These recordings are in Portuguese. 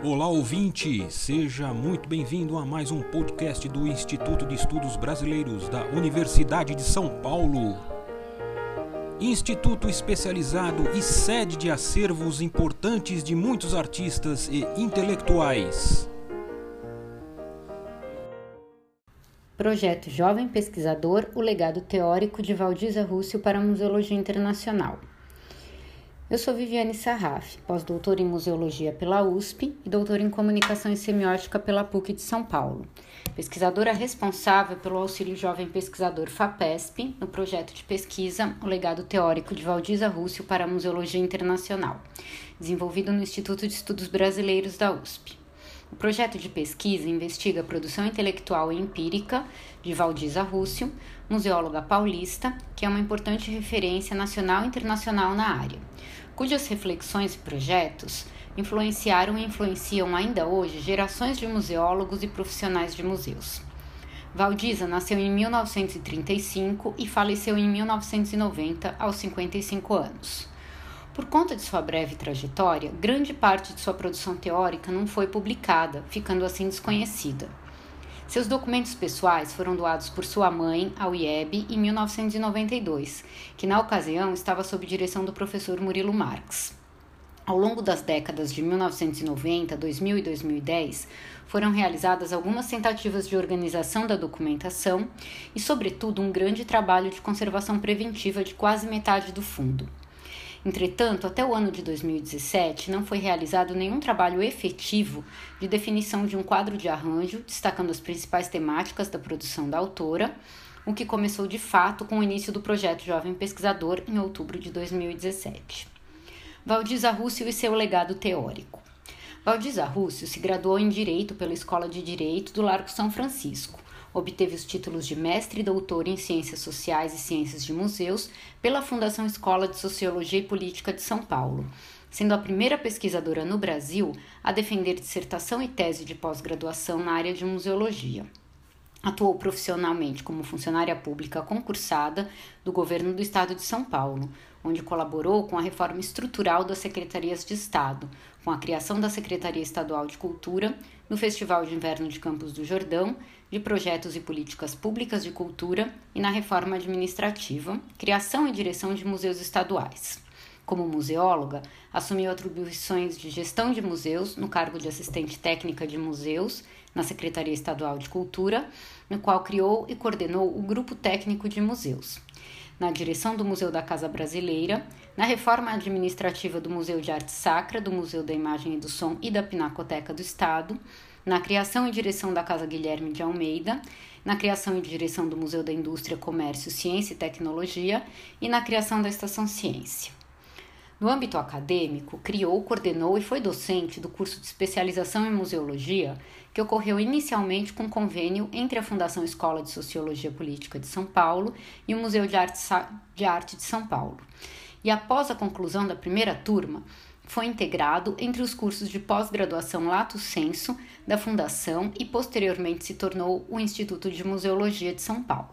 Olá ouvinte, seja muito bem-vindo a mais um podcast do Instituto de Estudos Brasileiros da Universidade de São Paulo. Instituto especializado e sede de acervos importantes de muitos artistas e intelectuais. Projeto Jovem Pesquisador: O legado teórico de Valdisa Rússio para a Museologia Internacional. Eu sou Viviane Sarraf, pós-doutora em Museologia pela USP e doutora em Comunicação e Semiótica pela PUC de São Paulo. Pesquisadora responsável pelo auxílio jovem pesquisador FAPESP no projeto de pesquisa O Legado Teórico de Valdisa Rússio para a Museologia Internacional, desenvolvido no Instituto de Estudos Brasileiros da USP. O projeto de pesquisa investiga a produção intelectual e empírica de Valdisa Rússio, museóloga paulista, que é uma importante referência nacional e internacional na área cujas reflexões e projetos influenciaram e influenciam ainda hoje gerações de museólogos e profissionais de museus. Valdisa nasceu em 1935 e faleceu em 1990, aos 55 anos. Por conta de sua breve trajetória, grande parte de sua produção teórica não foi publicada, ficando assim desconhecida. Seus documentos pessoais foram doados por sua mãe ao IEB em 1992, que na ocasião estava sob direção do professor Murilo Marx. Ao longo das décadas de 1990, 2000 e 2010, foram realizadas algumas tentativas de organização da documentação e, sobretudo, um grande trabalho de conservação preventiva de quase metade do fundo. Entretanto, até o ano de 2017, não foi realizado nenhum trabalho efetivo de definição de um quadro de arranjo, destacando as principais temáticas da produção da autora, o que começou de fato com o início do projeto Jovem Pesquisador em outubro de 2017. Valdisa Rússio e seu legado teórico. Valdisa Rússio se graduou em Direito pela Escola de Direito do Largo São Francisco Obteve os títulos de mestre e doutor em Ciências Sociais e Ciências de Museus pela Fundação Escola de Sociologia e Política de São Paulo, sendo a primeira pesquisadora no Brasil a defender dissertação e tese de pós-graduação na área de museologia. Atuou profissionalmente como funcionária pública concursada do governo do estado de São Paulo, onde colaborou com a reforma estrutural das secretarias de Estado, com a criação da Secretaria Estadual de Cultura, no Festival de Inverno de Campos do Jordão, de projetos e políticas públicas de cultura e na reforma administrativa, criação e direção de museus estaduais. Como museóloga, assumiu atribuições de gestão de museus no cargo de assistente técnica de museus na Secretaria Estadual de Cultura, no qual criou e coordenou o Grupo Técnico de Museus na direção do Museu da Casa Brasileira, na reforma administrativa do Museu de Arte Sacra, do Museu da Imagem e do Som e da Pinacoteca do Estado, na criação e direção da Casa Guilherme de Almeida, na criação e direção do Museu da Indústria, Comércio, Ciência e Tecnologia e na criação da Estação Ciência. No âmbito acadêmico, criou, coordenou e foi docente do curso de especialização em museologia, que ocorreu inicialmente com convênio entre a Fundação Escola de Sociologia Política de São Paulo e o Museu de Arte, de, São Paulo. E após a conclusão da primeira turma, foi integrado entre os cursos de pós-graduação Lato Senso da Fundação e posteriormente se tornou o Instituto de Museologia de São Paulo.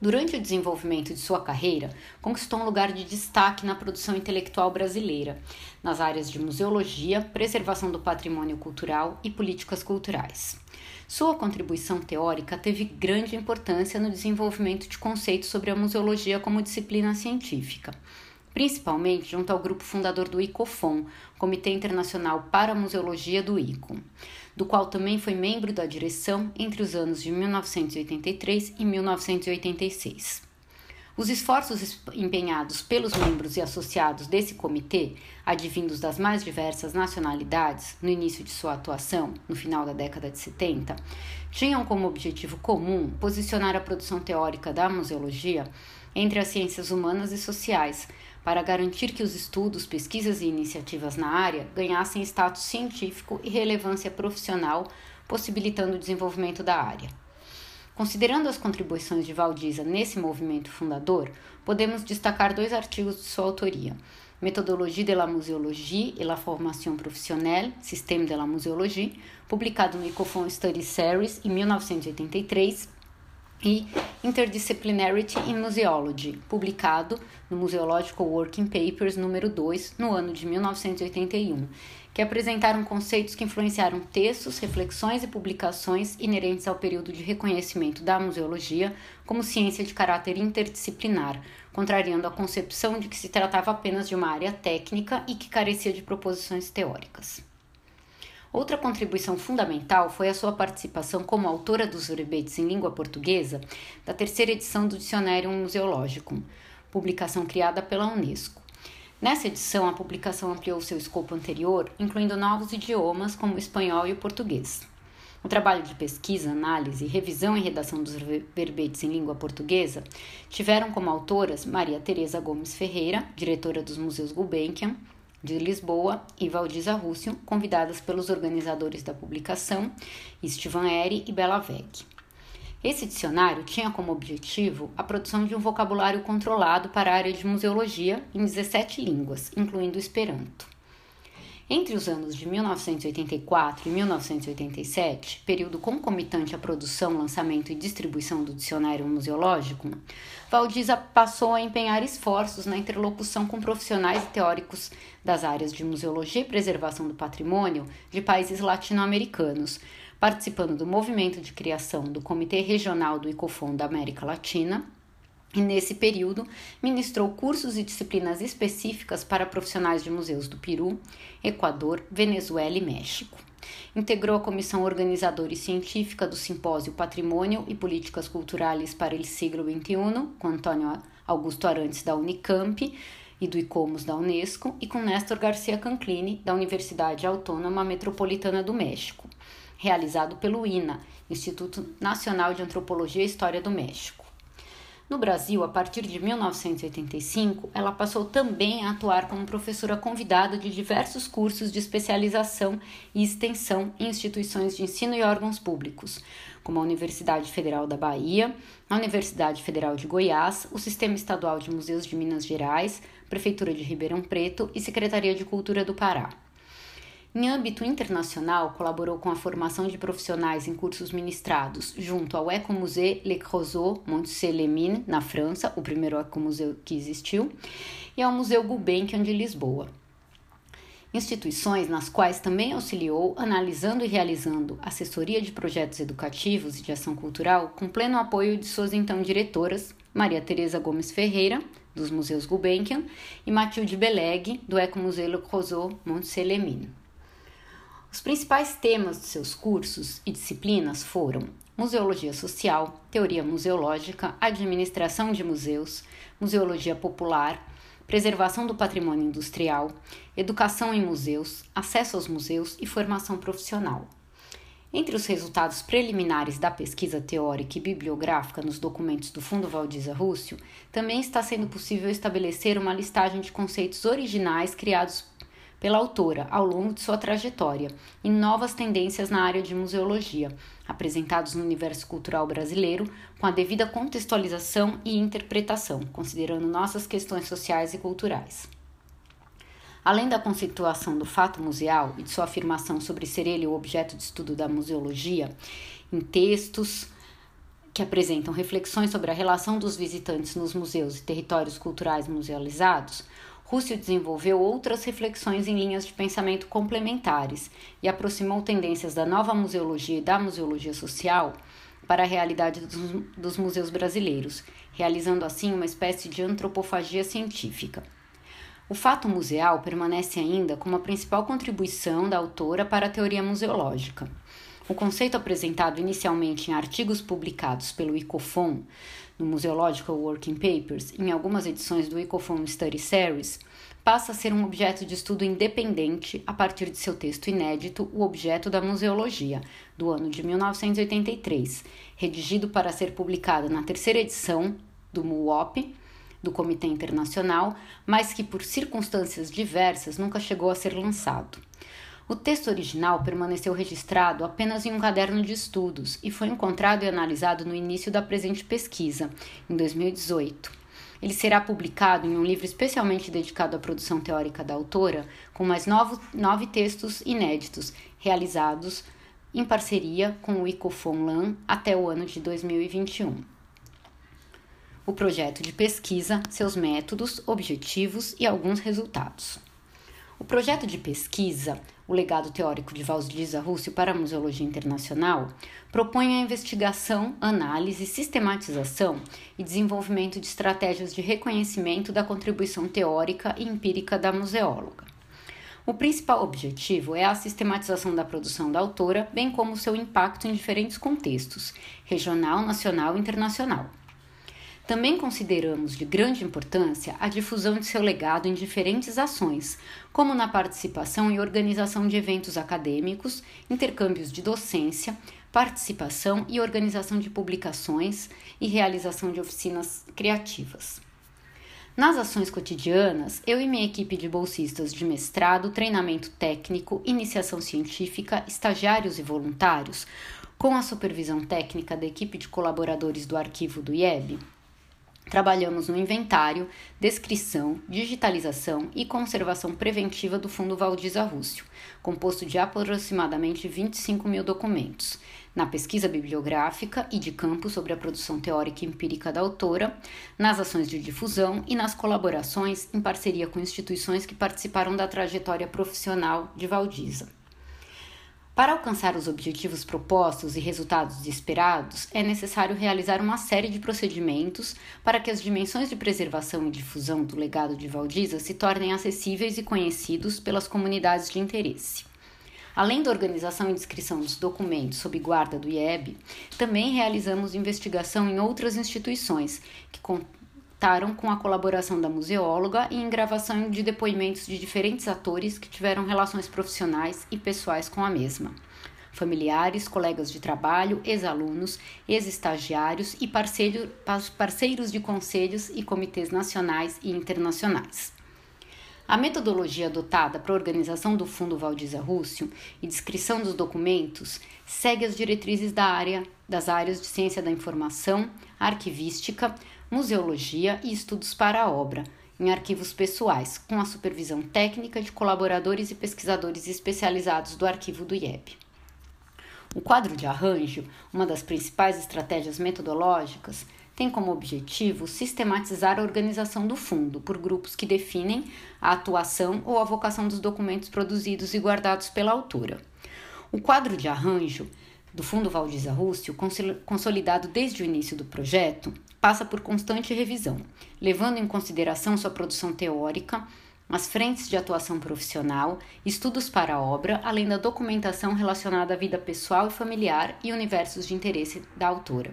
Durante o desenvolvimento de sua carreira, conquistou um lugar de destaque na produção intelectual brasileira, nas áreas de museologia, preservação do patrimônio cultural e políticas culturais. Sua contribuição teórica teve grande importância no desenvolvimento de conceitos sobre a museologia como disciplina científica principalmente junto ao grupo fundador do ICOFON, Comitê Internacional para a Museologia do ICO, do qual também foi membro da direção entre os anos de 1983 e 1986. Os esforços empenhados pelos membros e associados desse comitê, advindos das mais diversas nacionalidades, no início de sua atuação, no final da década de 70, tinham como objetivo comum posicionar a produção teórica da museologia entre as ciências humanas e sociais, para garantir que os estudos, pesquisas e iniciativas na área ganhassem status científico e relevância profissional, possibilitando o desenvolvimento da área. Considerando as contribuições de Valdiza nesse movimento fundador, podemos destacar dois artigos de sua autoria: Metodologie de la Muséologie et la Formation Professionnelle, Système de la Muséologie, publicado no Ecofon Study Series em 1983, e Interdisciplinarity in Museology, publicado no Museological Working Papers número 2, no ano de 1981, que apresentaram conceitos que influenciaram textos, reflexões e publicações inerentes ao período de reconhecimento da museologia como ciência de caráter interdisciplinar, contrariando a concepção de que se tratava apenas de uma área técnica e que carecia de proposições teóricas. Outra contribuição fundamental foi a sua participação como autora dos verbetes em língua portuguesa da terceira edição do Dicionário Museológico, publicação criada pela Unesco. Nessa edição, a publicação ampliou seu escopo anterior, incluindo novos idiomas como o espanhol e o português. O trabalho de pesquisa, análise, revisão e redação dos verbetes em língua portuguesa tiveram como autoras Maria Teresa Gomes Ferreira, diretora dos Museus Gulbenkian de Lisboa, e Valdisa Rússio, convidadas pelos organizadores da publicação, Istvan Eri e Bela Vec. Esse dicionário tinha como objetivo a produção de um vocabulário controlado para a área de museologia em 17 línguas, incluindo o Esperanto. Entre os anos de 1984 e 1987, período concomitante à produção, lançamento e distribuição do dicionário museológico, Valdiza passou a empenhar esforços na interlocução com profissionais e teóricos das áreas de museologia e preservação do patrimônio de países latino-americanos, participando do movimento de criação do Comitê Regional do ICOFON da América Latina, e nesse período ministrou cursos e disciplinas específicas para profissionais de museus do Peru, Equador, Venezuela e México. Integrou a comissão organizadora e científica do simpósio Patrimônio e Políticas Culturais para o Siglo XXI, com Antônio Augusto Arantes da Unicamp e do ICOMOS da Unesco, e com Néstor Garcia Canclini, da Universidade Autônoma Metropolitana do México realizado pelo INA, Instituto Nacional de Antropologia e História do México. No Brasil, a partir de 1985, ela passou também a atuar como professora convidada de diversos cursos de especialização e extensão em instituições de ensino e órgãos públicos, como a Universidade Federal da Bahia, a Universidade Federal de Goiás, o Sistema Estadual de Museus de Minas Gerais, Prefeitura de Ribeirão Preto e Secretaria de Cultura do Pará. Em âmbito internacional, colaborou com a formação de profissionais em cursos ministrados junto ao Ecomusée Le Creusot Montceau-les-Mines, na França, o primeiro ecomuseu que existiu, e ao Museu Gulbenkian de Lisboa. Instituições nas quais também auxiliou, analisando e realizando assessoria de projetos educativos e de ação cultural, com pleno apoio de suas então diretoras, Maria Tereza Gomes Ferreira, dos Museus Gulbenkian, e Matilde Beleg, do Ecomuseu Le Creusot Montceau-les-Mines. Os principais temas de seus cursos e disciplinas foram Museologia Social, Teoria Museológica, Administração de Museus, Museologia Popular, Preservação do Patrimônio Industrial, Educação em Museus, Acesso aos Museus e Formação Profissional. Entre os resultados preliminares da pesquisa teórica e bibliográfica nos documentos do Fundo Valdiza Rússio, também está sendo possível estabelecer uma listagem de conceitos originais criados pela autora ao longo de sua trajetória e novas tendências na área de museologia, apresentados no universo cultural brasileiro com a devida contextualização e interpretação, considerando nossas questões sociais e culturais. Além da conceituação do fato museal e de sua afirmação sobre ser ele o objeto de estudo da museologia, em textos que apresentam reflexões sobre a relação dos visitantes nos museus e territórios culturais musealizados, Rússio desenvolveu outras reflexões em linhas de pensamento complementares e aproximou tendências da nova museologia e da museologia social para a realidade dos, dos museus brasileiros, realizando assim uma espécie de antropofagia científica. O fato museal permanece ainda como a principal contribuição da autora para a teoria museológica. O conceito apresentado inicialmente em artigos publicados pelo ICOFON no Museological Working Papers, em algumas edições do Ecofon Study Series, passa a ser um objeto de estudo independente a partir de seu texto inédito, O Objeto da Museologia, do ano de 1983, redigido para ser publicado na terceira edição do MUOP, do Comitê Internacional, mas que por circunstâncias diversas nunca chegou a ser lançado. O texto original permaneceu registrado apenas em um caderno de estudos e foi encontrado e analisado no início da presente pesquisa, em 2018. Ele será publicado em um livro especialmente dedicado à produção teórica da autora, com mais novo, nove textos inéditos realizados em parceria com o ICOFONLAN até o ano de 2021. O projeto de pesquisa, seus métodos, objetivos e alguns resultados. O projeto de pesquisa, o legado teórico de Valdiza Rússio para a Museologia Internacional, propõe a investigação, análise, sistematização e desenvolvimento de estratégias de reconhecimento da contribuição teórica e empírica da museóloga. O principal objetivo é a sistematização da produção da autora, bem como seu impacto em diferentes contextos regional, nacional e internacional. Também consideramos de grande importância a difusão de seu legado em diferentes ações, como na participação e organização de eventos acadêmicos, intercâmbios de docência, participação e organização de publicações e realização de oficinas criativas. Nas ações cotidianas, eu e minha equipe de bolsistas de mestrado, treinamento técnico, iniciação científica, estagiários e voluntários, com a supervisão técnica da equipe de colaboradores do arquivo do IEB, Trabalhamos no inventário, descrição, digitalização e conservação preventiva do Fundo Valdiza Rússio, composto de aproximadamente 25 mil documentos, na pesquisa bibliográfica e de campo sobre a produção teórica e empírica da autora, nas ações de difusão e nas colaborações em parceria com instituições que participaram da trajetória profissional de Valdiza. Para alcançar os objetivos propostos e resultados esperados, é necessário realizar uma série de procedimentos para que as dimensões de preservação e difusão do legado de Valdiza se tornem acessíveis e conhecidos pelas comunidades de interesse. Além da organização e descrição dos documentos sob guarda do IEB, também realizamos investigação em outras instituições que contaram com a colaboração da museóloga e em gravação de depoimentos de diferentes atores que tiveram relações profissionais e pessoais com a mesma. Familiares, colegas de trabalho, ex-alunos, ex-estagiários e parceiros de conselhos e comitês nacionais e internacionais. A metodologia adotada para a organização do Fundo Valdiza Rússio e descrição dos documentos segue as diretrizes da área, das áreas de ciência da informação, arquivística, museologia e estudos para a obra, em arquivos pessoais, com a supervisão técnica de colaboradores e pesquisadores especializados do arquivo do IEB. O quadro de arranjo, uma das principais estratégias metodológicas, tem como objetivo sistematizar a organização do fundo por grupos que definem a atuação ou a vocação dos documentos produzidos e guardados pela autora. O quadro de arranjo do Fundo Valdiza Rússio, consolidado desde o início do projeto, passa por constante revisão, levando em consideração sua produção teórica, as frentes de atuação profissional, estudos para a obra, além da documentação relacionada à vida pessoal e familiar e universos de interesse da autora.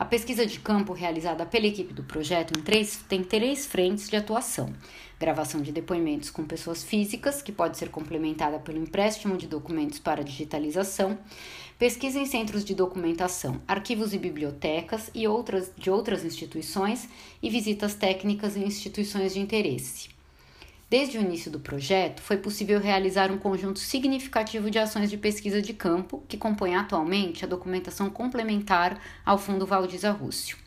A pesquisa de campo realizada pela equipe do projeto três, tem três frentes de atuação: gravação de depoimentos com pessoas físicas, que pode ser complementada pelo empréstimo de documentos para digitalização, pesquisa em centros de documentação, arquivos e bibliotecas e outras de outras instituições e visitas técnicas em instituições de interesse. Desde o início do projeto, foi possível realizar um conjunto significativo de ações de pesquisa de campo que compõem atualmente a documentação complementar ao Fundo Valdiza Rússio.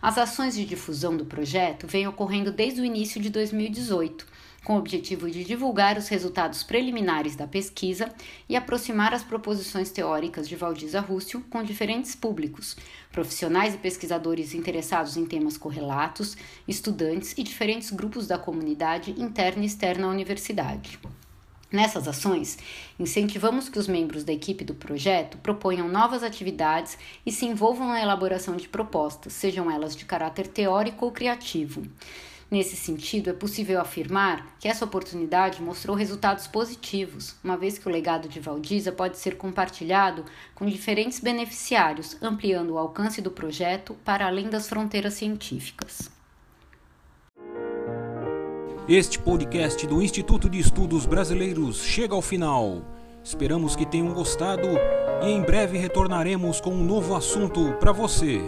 As ações de difusão do projeto vêm ocorrendo desde o início de 2018, com o objetivo de divulgar os resultados preliminares da pesquisa e aproximar as proposições teóricas de Valdiza Rússio com diferentes públicos, profissionais e pesquisadores interessados em temas correlatos, estudantes e diferentes grupos da comunidade interna e externa à universidade. Nessas ações, incentivamos que os membros da equipe do projeto proponham novas atividades e se envolvam na elaboração de propostas, sejam elas de caráter teórico ou criativo. Nesse sentido, é possível afirmar que essa oportunidade mostrou resultados positivos, uma vez que o legado de Valdiza pode ser compartilhado com diferentes beneficiários, ampliando o alcance do projeto para além das fronteiras científicas. Este podcast do Instituto de Estudos Brasileiros chega ao final. Esperamos que tenham gostado e em breve retornaremos com um novo assunto para você.